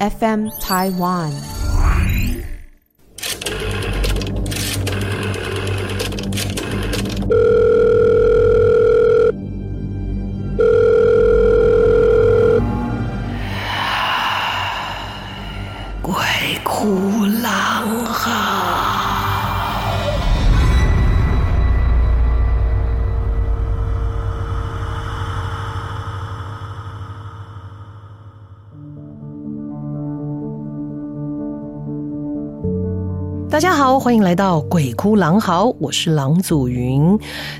FM Taiwan。欢迎来到《鬼哭狼嚎》，我是郎祖筠。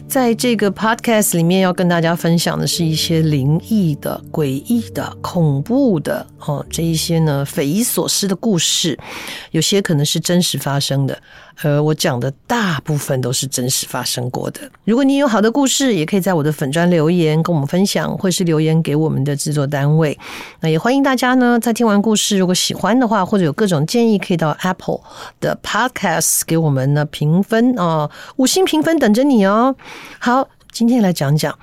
在这个 podcast 里面，要跟大家分享的是一些灵异的、诡异的、恐怖的哦，这一些呢匪夷所思的故事，有些可能是真实发生的。呃，我讲的大部分都是真实发生过的。如果你有好的故事，也可以在我的粉专留言跟我们分享，或是留言给我们的制作单位。那也欢迎大家呢，在听完故事，如果喜欢的话，或者有各种建议，可以到 Apple 的 Podcast 给我们呢评分哦，五星评分等着你哦。好，今天来讲讲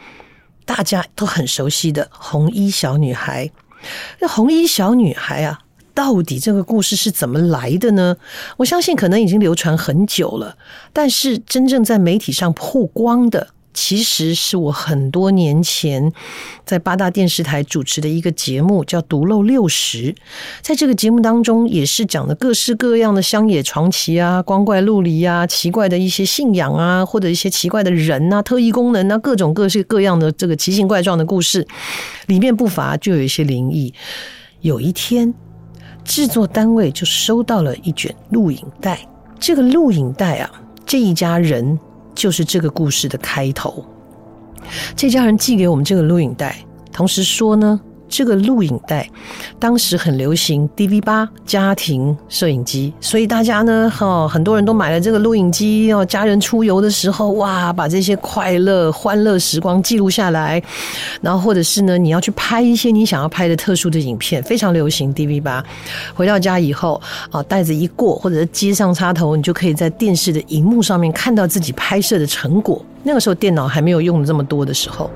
大家都很熟悉的红衣小女孩。那红衣小女孩啊。到底这个故事是怎么来的呢？我相信可能已经流传很久了，但是真正在媒体上曝光的，其实是我很多年前在八大电视台主持的一个节目，叫《独漏六十》。在这个节目当中，也是讲的各式各样的乡野传奇啊、光怪陆离啊、奇怪的一些信仰啊，或者一些奇怪的人啊、特异功能啊，各种各式各样的这个奇形怪状的故事，里面不乏就有一些灵异。有一天。制作单位就收到了一卷录影带，这个录影带啊，这一家人就是这个故事的开头。这家人寄给我们这个录影带，同时说呢。这个录影带当时很流行 DV 八家庭摄影机，所以大家呢，哈，很多人都买了这个录影机哦。家人出游的时候，哇，把这些快乐、欢乐时光记录下来。然后，或者是呢，你要去拍一些你想要拍的特殊的影片，非常流行 DV 八。回到家以后啊，袋子一过，或者是接上插头，你就可以在电视的荧幕上面看到自己拍摄的成果。那个时候电脑还没有用的这么多的时候，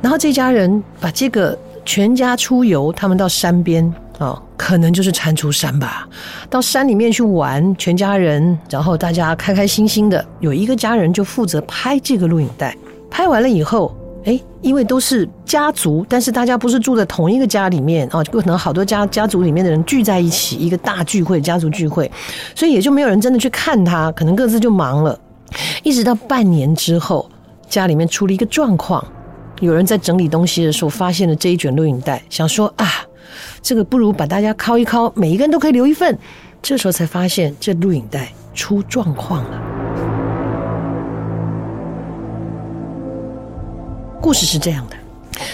然后这家人把这个。全家出游，他们到山边啊，可能就是蟾蜍山吧。到山里面去玩，全家人，然后大家开开心心的。有一个家人就负责拍这个录影带，拍完了以后，哎，因为都是家族，但是大家不是住在同一个家里面啊，就可能好多家家族里面的人聚在一起，一个大聚会，家族聚会，所以也就没有人真的去看他，可能各自就忙了。一直到半年之后，家里面出了一个状况。有人在整理东西的时候发现了这一卷录影带，想说啊，这个不如把大家拷一拷，每一个人都可以留一份。这时候才发现这录影带出状况了。故事是这样的：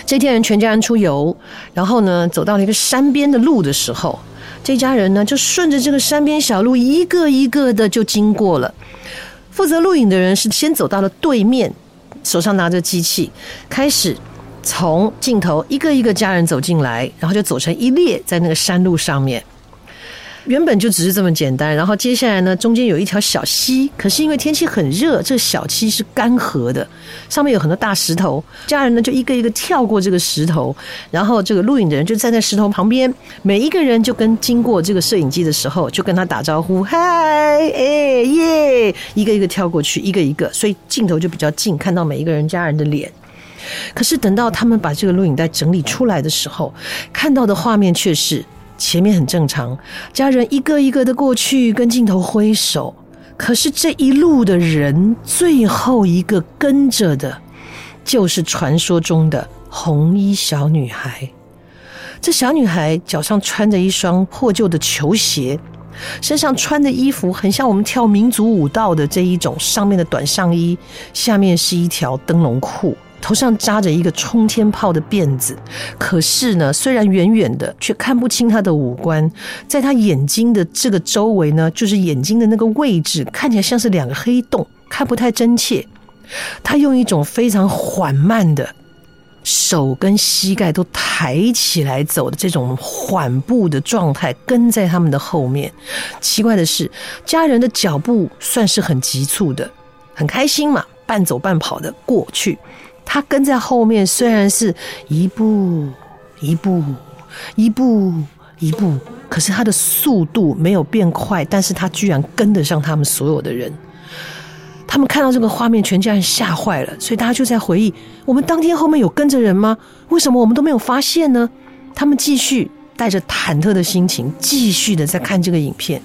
这天人全家人出游，然后呢，走到了一个山边的路的时候，这家人呢就顺着这个山边小路一个一个的就经过了。负责录影的人是先走到了对面。手上拿着机器，开始从镜头一个一个家人走进来，然后就走成一列在那个山路上面。原本就只是这么简单，然后接下来呢，中间有一条小溪，可是因为天气很热，这个小溪是干涸的，上面有很多大石头，家人呢就一个一个跳过这个石头，然后这个录影的人就站在石头旁边，每一个人就跟经过这个摄影机的时候，就跟他打招呼，嗨，哎耶，一个一个跳过去，一个一个，所以镜头就比较近，看到每一个人家人的脸。可是等到他们把这个录影带整理出来的时候，看到的画面却是。前面很正常，家人一个一个的过去跟镜头挥手，可是这一路的人，最后一个跟着的，就是传说中的红衣小女孩。这小女孩脚上穿着一双破旧的球鞋，身上穿的衣服很像我们跳民族舞蹈的这一种，上面的短上衣，下面是一条灯笼裤。头上扎着一个冲天炮的辫子，可是呢，虽然远远的，却看不清他的五官。在他眼睛的这个周围呢，就是眼睛的那个位置，看起来像是两个黑洞，看不太真切。他用一种非常缓慢的手跟膝盖都抬起来走的这种缓步的状态，跟在他们的后面。奇怪的是，家人的脚步算是很急促的，很开心嘛，半走半跑的过去。他跟在后面，虽然是一步一步、一步一步，可是他的速度没有变快，但是他居然跟得上他们所有的人。他们看到这个画面，全家人吓坏了，所以大家就在回忆：我们当天后面有跟着人吗？为什么我们都没有发现呢？他们继续带着忐忑的心情，继续的在看这个影片。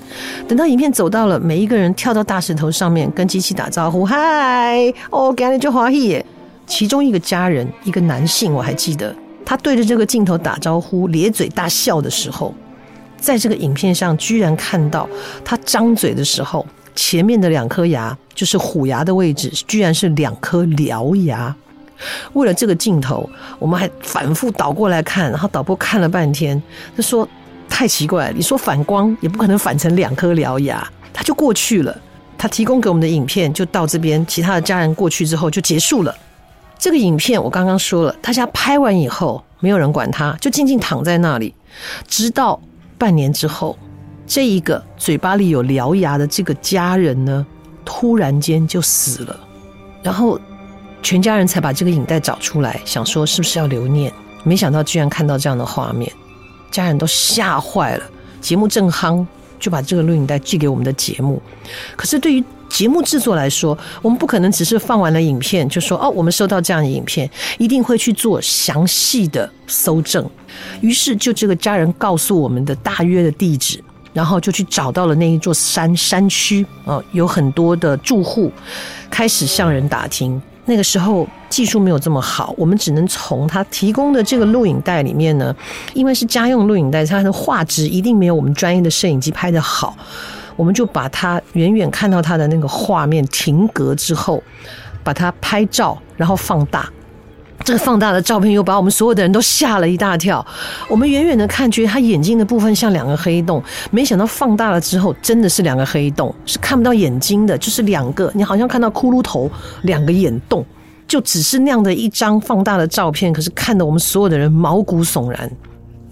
等到影片走到了，每一个人跳到大石头上面，跟机器打招呼：“嗨，哦，赶紧就华裔耶！”其中一个家人，一个男性，我还记得，他对着这个镜头打招呼，咧嘴大笑的时候，在这个影片上，居然看到他张嘴的时候。前面的两颗牙就是虎牙的位置，居然是两颗獠牙。为了这个镜头，我们还反复倒过来看，然后导播看了半天，他说太奇怪了，你说反光也不可能反成两颗獠牙，他就过去了。他提供给我们的影片就到这边，其他的家人过去之后就结束了。这个影片我刚刚说了，大家拍完以后没有人管他，就静静躺在那里，直到半年之后。这一个嘴巴里有獠牙的这个家人呢，突然间就死了，然后全家人才把这个影带找出来，想说是不是要留念，没想到居然看到这样的画面，家人都吓坏了。节目正夯，就把这个录影带寄给我们的节目。可是对于节目制作来说，我们不可能只是放完了影片就说哦，我们收到这样的影片，一定会去做详细的搜证。于是就这个家人告诉我们的大约的地址。然后就去找到了那一座山山区，啊，有很多的住户，开始向人打听。那个时候技术没有这么好，我们只能从他提供的这个录影带里面呢，因为是家用录影带，它的画质一定没有我们专业的摄影机拍得好，我们就把它远远看到它的那个画面停格之后，把它拍照，然后放大。这个放大的照片又把我们所有的人都吓了一大跳。我们远远的看，觉得他眼睛的部分像两个黑洞，没想到放大了之后，真的是两个黑洞，是看不到眼睛的，就是两个，你好像看到骷髅头，两个眼洞，就只是那样的一张放大的照片，可是看得我们所有的人毛骨悚然。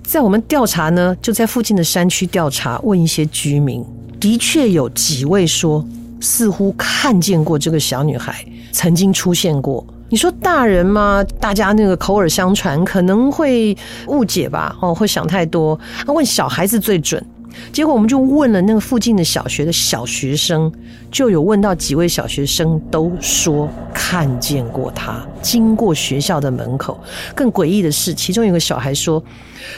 在我们调查呢，就在附近的山区调查，问一些居民，的确有几位说，似乎看见过这个小女孩曾经出现过。你说大人嘛？大家那个口耳相传，可能会误解吧？哦，会想太多。那问小孩子最准。结果我们就问了那个附近的小学的小学生，就有问到几位小学生都说看见过他经过学校的门口。更诡异的是，其中有个小孩说，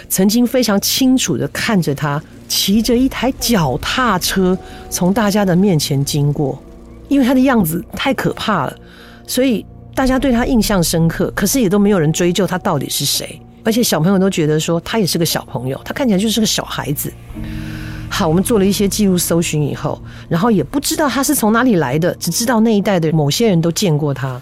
曾经非常清楚地看着他骑着一台脚踏车从大家的面前经过，因为他的样子太可怕了，所以。大家对他印象深刻，可是也都没有人追究他到底是谁，而且小朋友都觉得说他也是个小朋友，他看起来就是个小孩子。好，我们做了一些记录搜寻以后，然后也不知道他是从哪里来的，只知道那一带的某些人都见过他。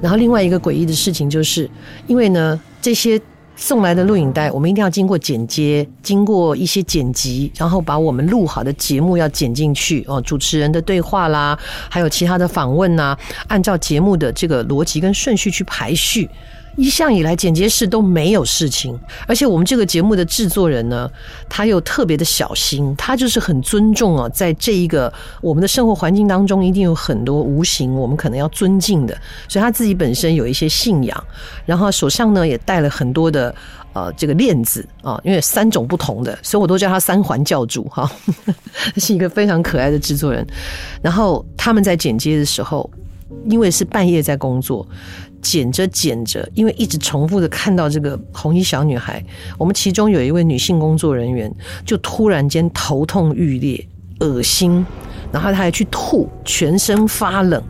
然后另外一个诡异的事情就是，因为呢这些。送来的录影带，我们一定要经过剪接，经过一些剪辑，然后把我们录好的节目要剪进去哦，主持人的对话啦，还有其他的访问呐，按照节目的这个逻辑跟顺序去排序。一向以来，剪接室都没有事情，而且我们这个节目的制作人呢，他又特别的小心，他就是很尊重啊，在这一个我们的生活环境当中，一定有很多无形我们可能要尊敬的，所以他自己本身有一些信仰，然后手上呢也带了很多的呃这个链子啊，因为三种不同的，所以我都叫他三环教主哈，是一个非常可爱的制作人。然后他们在剪接的时候，因为是半夜在工作。剪着剪着，因为一直重复的看到这个红衣小女孩，我们其中有一位女性工作人员就突然间头痛欲裂、恶心，然后她还去吐，全身发冷，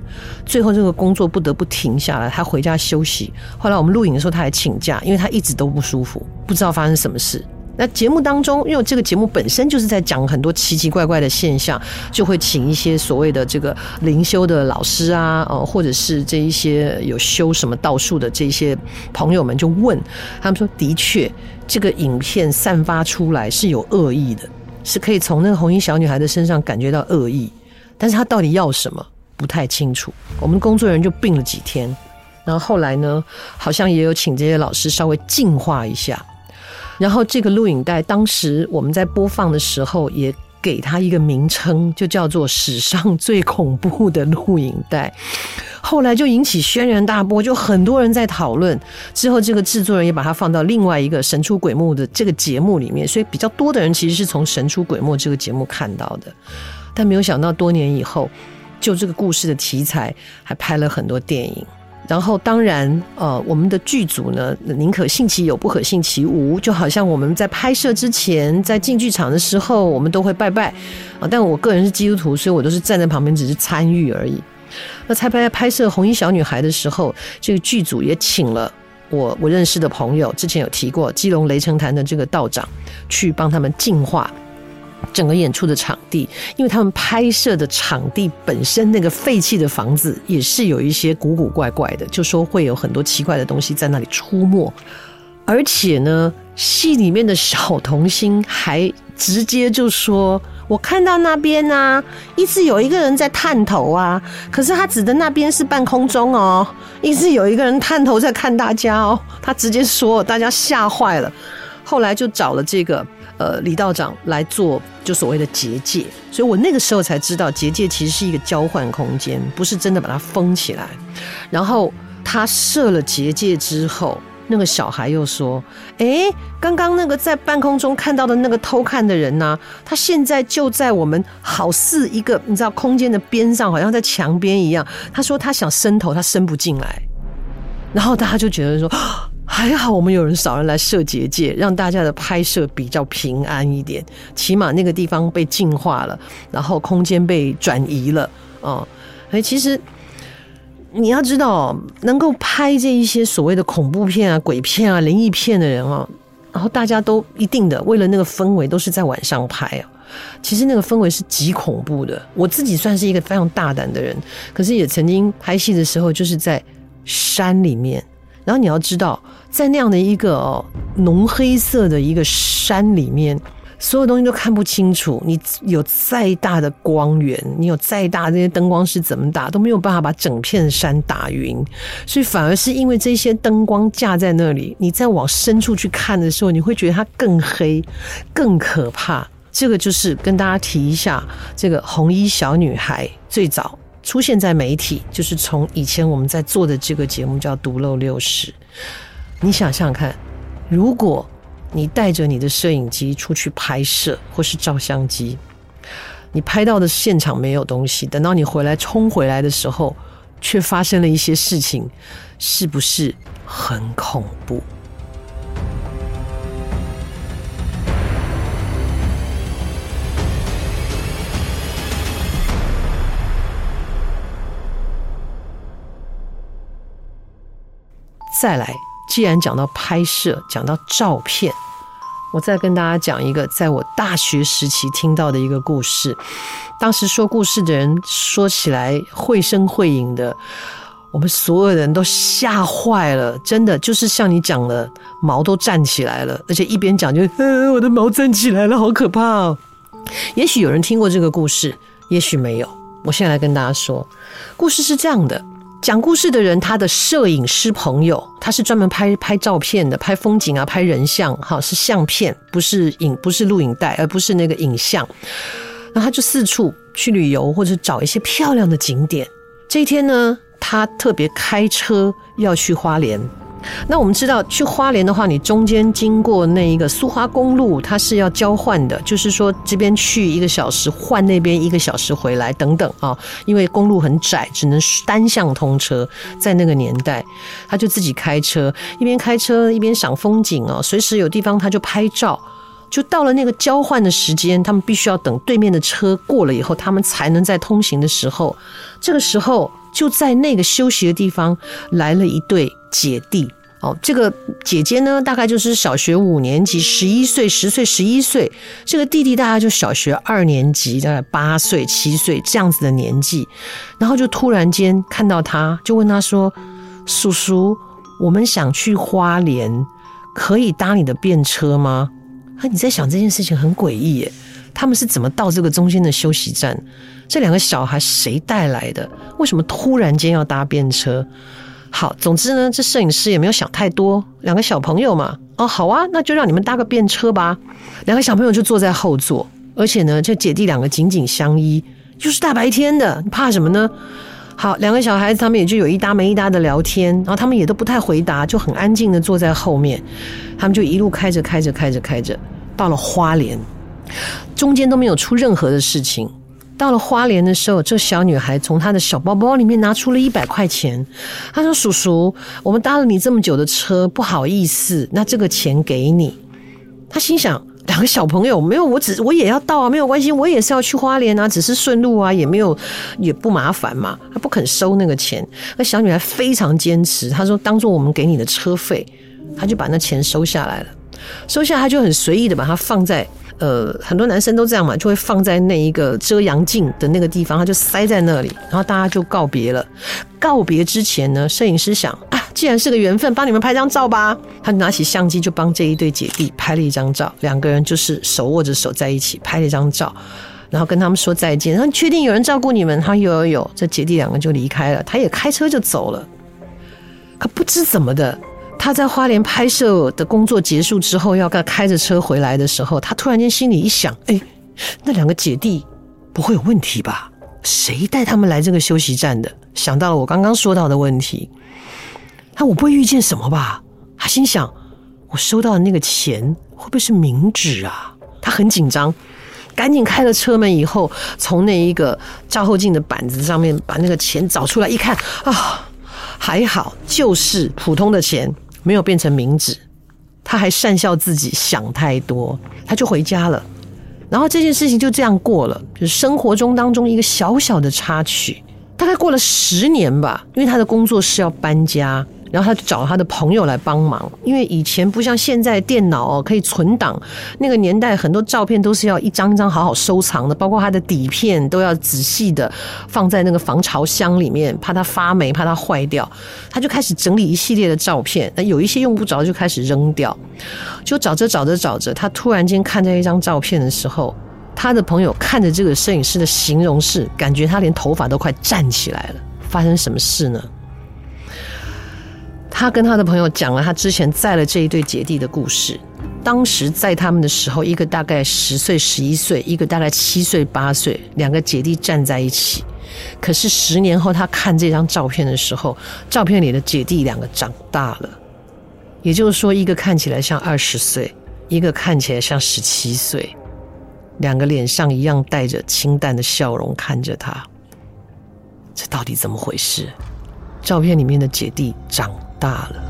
最后这个工作不得不停下来，她回家休息。后来我们录影的时候，她还请假，因为她一直都不舒服，不知道发生什么事。那节目当中，因为这个节目本身就是在讲很多奇奇怪怪的现象，就会请一些所谓的这个灵修的老师啊，哦，或者是这一些有修什么道术的这些朋友们，就问他们说：“的确，这个影片散发出来是有恶意的，是可以从那个红衣小女孩的身上感觉到恶意，但是她到底要什么不太清楚。”我们工作人员就病了几天，然后后来呢，好像也有请这些老师稍微净化一下。然后这个录影带，当时我们在播放的时候，也给他一个名称，就叫做史上最恐怖的录影带。后来就引起轩然大波，就很多人在讨论。之后，这个制作人也把它放到另外一个《神出鬼没》的这个节目里面，所以比较多的人其实是从《神出鬼没》这个节目看到的。但没有想到，多年以后，就这个故事的题材，还拍了很多电影。然后，当然，呃，我们的剧组呢，宁可信其有，不可信其无。就好像我们在拍摄之前，在进剧场的时候，我们都会拜拜啊。但我个人是基督徒，所以我都是站在旁边，只是参与而已。那在拍拍摄《红衣小女孩》的时候，这个剧组也请了我我认识的朋友，之前有提过基隆雷城坛的这个道长，去帮他们净化整个演出的场地，因为他们拍摄的场地本身那个废弃的房子也是有一些古古怪怪的，就说会有很多奇怪的东西在那里出没，而且呢，戏里面的小童星还直接就说。我看到那边、啊，一直有一个人在探头啊，可是他指的那边是半空中哦，一直有一个人探头在看大家哦，他直接说，大家吓坏了。后来就找了这个呃李道长来做，就所谓的结界，所以我那个时候才知道，结界其实是一个交换空间，不是真的把它封起来。然后他设了结界之后。那个小孩又说：“哎，刚刚那个在半空中看到的那个偷看的人呢？他现在就在我们好似一个你知道空间的边上，好像在墙边一样。他说他想伸头，他伸不进来。然后大家就觉得说，还好我们有人少人来设结界，让大家的拍摄比较平安一点。起码那个地方被净化了，然后空间被转移了。哦，哎，其实。”你要知道，能够拍这一些所谓的恐怖片啊、鬼片啊、灵异片的人啊，然后大家都一定的为了那个氛围，都是在晚上拍啊。其实那个氛围是极恐怖的。我自己算是一个非常大胆的人，可是也曾经拍戏的时候，就是在山里面。然后你要知道，在那样的一个浓黑色的一个山里面。所有东西都看不清楚，你有再大的光源，你有再大这些灯光是怎么打，都没有办法把整片山打晕。所以反而是因为这些灯光架在那里，你再往深处去看的时候，你会觉得它更黑、更可怕。这个就是跟大家提一下，这个红衣小女孩最早出现在媒体，就是从以前我们在做的这个节目叫《独漏六十》。你想想看，如果。你带着你的摄影机出去拍摄，或是照相机，你拍到的现场没有东西，等到你回来冲回来的时候，却发生了一些事情，是不是很恐怖？再来。既然讲到拍摄，讲到照片，我再跟大家讲一个在我大学时期听到的一个故事。当时说故事的人说起来绘声绘影的，我们所有人都吓坏了。真的就是像你讲的，毛都站起来了，而且一边讲就，呃，我的毛站起来了，好可怕哦。也许有人听过这个故事，也许没有。我现在来跟大家说，故事是这样的。讲故事的人，他的摄影师朋友，他是专门拍拍照片的，拍风景啊，拍人像，哈，是相片，不是影，不是录影带，而不是那个影像。那他就四处去旅游，或者找一些漂亮的景点。这一天呢，他特别开车要去花莲。那我们知道，去花莲的话，你中间经过那一个苏花公路，它是要交换的，就是说这边去一个小时，换那边一个小时回来等等啊。因为公路很窄，只能单向通车。在那个年代，他就自己开车，一边开车一边赏风景啊，随时有地方他就拍照。就到了那个交换的时间，他们必须要等对面的车过了以后，他们才能在通行的时候。这个时候。就在那个休息的地方，来了一对姐弟。哦，这个姐姐呢，大概就是小学五年级，十一岁、十岁、十一岁。这个弟弟大概就小学二年级，大概八岁、七岁这样子的年纪。然后就突然间看到他，就问他说：“叔叔，我们想去花莲，可以搭你的便车吗？”啊，你在想这件事情很诡异耶。他们是怎么到这个中间的休息站？这两个小孩谁带来的？为什么突然间要搭便车？好，总之呢，这摄影师也没有想太多，两个小朋友嘛，哦，好啊，那就让你们搭个便车吧。两个小朋友就坐在后座，而且呢，这姐弟两个紧紧相依，又是大白天的，你怕什么呢？好，两个小孩子他们也就有一搭没一搭的聊天，然后他们也都不太回答，就很安静的坐在后面。他们就一路开着开着开着开着，到了花莲，中间都没有出任何的事情。到了花莲的时候，这小女孩从她的小包包里面拿出了一百块钱，她说：“叔叔，我们搭了你这么久的车，不好意思，那这个钱给你。”她心想。两个小朋友没有，我只我也要到啊，没有关系，我也是要去花莲啊，只是顺路啊，也没有也不麻烦嘛。他不肯收那个钱，那小女孩非常坚持，她说当做我们给你的车费，她就把那钱收下来了。收下来，她就很随意的把它放在呃，很多男生都这样嘛，就会放在那一个遮阳镜的那个地方，他就塞在那里，然后大家就告别了。告别之前呢，摄影师想啊。既然是个缘分，帮你们拍张照吧。他拿起相机就帮这一对姐弟拍了一张照，两个人就是手握着手在一起拍了一张照，然后跟他们说再见。然后确定有人照顾你们？他有有有。这姐弟两个就离开了，他也开车就走了。可不知怎么的，他在花莲拍摄的工作结束之后，要开着车回来的时候，他突然间心里一想：哎，那两个姐弟不会有问题吧？谁带他们来这个休息站的？想到了我刚刚说到的问题。那我不会遇见什么吧？他心想，我收到的那个钱会不会是冥纸啊？他很紧张，赶紧开了车门以后，从那一个照后镜的板子上面把那个钱找出来，一看啊，还好，就是普通的钱，没有变成明子。他还善笑自己想太多，他就回家了。然后这件事情就这样过了，就是生活中当中一个小小的插曲。大概过了十年吧，因为他的工作室要搬家。然后他就找他的朋友来帮忙，因为以前不像现在电脑可以存档，那个年代很多照片都是要一张一张好好收藏的，包括他的底片都要仔细的放在那个防潮箱里面，怕它发霉，怕它坏掉。他就开始整理一系列的照片，那有一些用不着就开始扔掉。就找着找着找着，他突然间看这一张照片的时候，他的朋友看着这个摄影师的形容是，感觉他连头发都快站起来了。发生什么事呢？他跟他的朋友讲了他之前载了这一对姐弟的故事。当时载他们的时候，一个大概十岁、十一岁，一个大概七岁、八岁，两个姐弟站在一起。可是十年后，他看这张照片的时候，照片里的姐弟两个长大了，也就是说，一个看起来像二十岁，一个看起来像十七岁，两个脸上一样带着清淡的笑容看着他。这到底怎么回事？照片里面的姐弟长大了，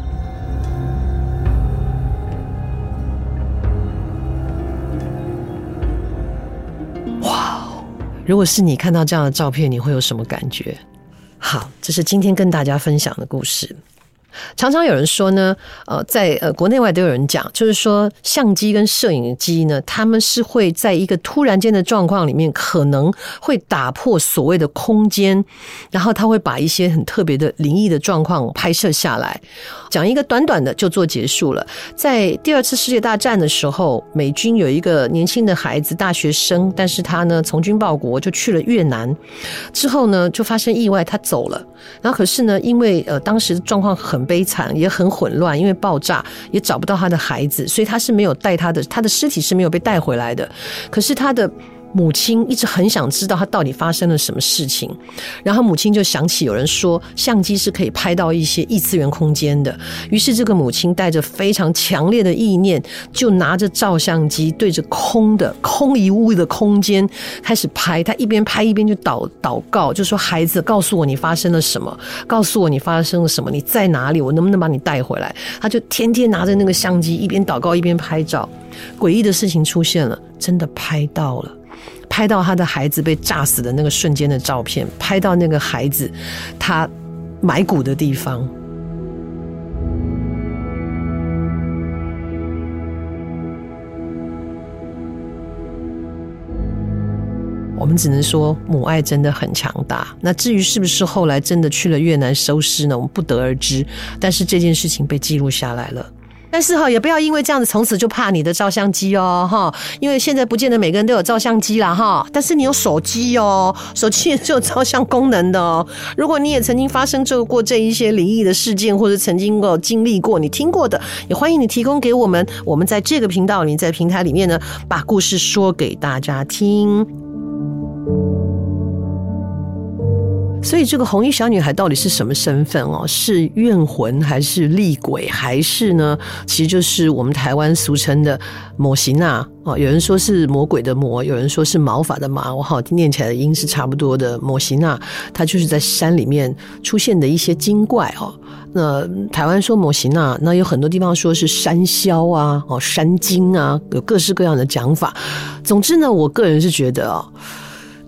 哇！如果是你看到这样的照片，你会有什么感觉？好，这是今天跟大家分享的故事。常常有人说呢，呃，在呃国内外都有人讲，就是说相机跟摄影机呢，他们是会在一个突然间的状况里面，可能会打破所谓的空间，然后他会把一些很特别的灵异的状况拍摄下来。讲一个短短的就做结束了。在第二次世界大战的时候，美军有一个年轻的孩子，大学生，但是他呢从军报国，就去了越南，之后呢就发生意外，他走了。然后可是呢，因为呃当时状况很悲惨，也很混乱，因为爆炸也找不到他的孩子，所以他是没有带他的，他的尸体是没有被带回来的。可是他的。母亲一直很想知道他到底发生了什么事情，然后母亲就想起有人说相机是可以拍到一些异次元空间的，于是这个母亲带着非常强烈的意念，就拿着照相机对着空的空一物的空间开始拍。他一边拍一边就祷祷告，就说：“孩子，告诉我你发生了什么，告诉我你发生了什么，你在哪里？我能不能把你带回来？”他就天天拿着那个相机，一边祷告一边拍照。诡异的事情出现了，真的拍到了。拍到他的孩子被炸死的那个瞬间的照片，拍到那个孩子他埋骨的地方。我们只能说母爱真的很强大。那至于是不是后来真的去了越南收尸呢？我们不得而知。但是这件事情被记录下来了。但是哈，也不要因为这样子从此就怕你的照相机哦，哈，因为现在不见得每个人都有照相机啦，哈。但是你有手机哦，手机也是有照相功能的哦。如果你也曾经发生过这一些灵异的事件，或者曾经有经历过，你听过的，也欢迎你提供给我们。我们在这个频道里，在平台里面呢，把故事说给大家听。所以这个红衣小女孩到底是什么身份哦？是怨魂还是厉鬼，还是呢？其实就是我们台湾俗称的魔神仔哦。有人说是魔鬼的魔，有人说是毛发的毛，我好念起来的音是差不多的。魔神仔，它就是在山里面出现的一些精怪哦。那台湾说魔神仔，那有很多地方说是山魈啊，哦，山精啊，有各式各样的讲法。总之呢，我个人是觉得哦。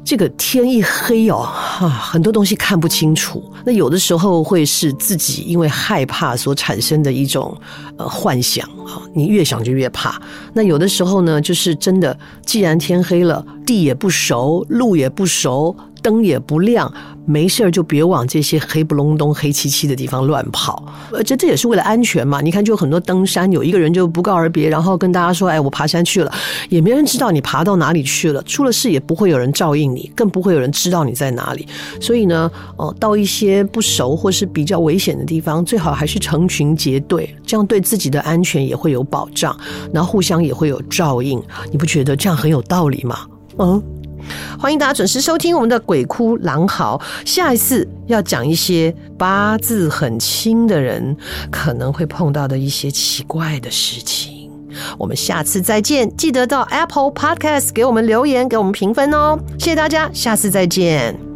这个天一黑哦，哈，很多东西看不清楚。那有的时候会是自己因为害怕所产生的一种呃幻想啊，你越想就越怕。那有的时候呢，就是真的，既然天黑了，地也不熟，路也不熟。灯也不亮，没事儿就别往这些黑不隆咚、黑漆漆的地方乱跑。而且这也是为了安全嘛。你看，就很多登山，有一个人就不告而别，然后跟大家说：“哎，我爬山去了。”也没人知道你爬到哪里去了。出了事也不会有人照应你，更不会有人知道你在哪里。所以呢，哦，到一些不熟或是比较危险的地方，最好还是成群结队，这样对自己的安全也会有保障，然后互相也会有照应。你不觉得这样很有道理吗？嗯。欢迎大家准时收听我们的鬼哭狼嚎。下一次要讲一些八字很轻的人可能会碰到的一些奇怪的事情。我们下次再见，记得到 Apple Podcast 给我们留言，给我们评分哦。谢谢大家，下次再见。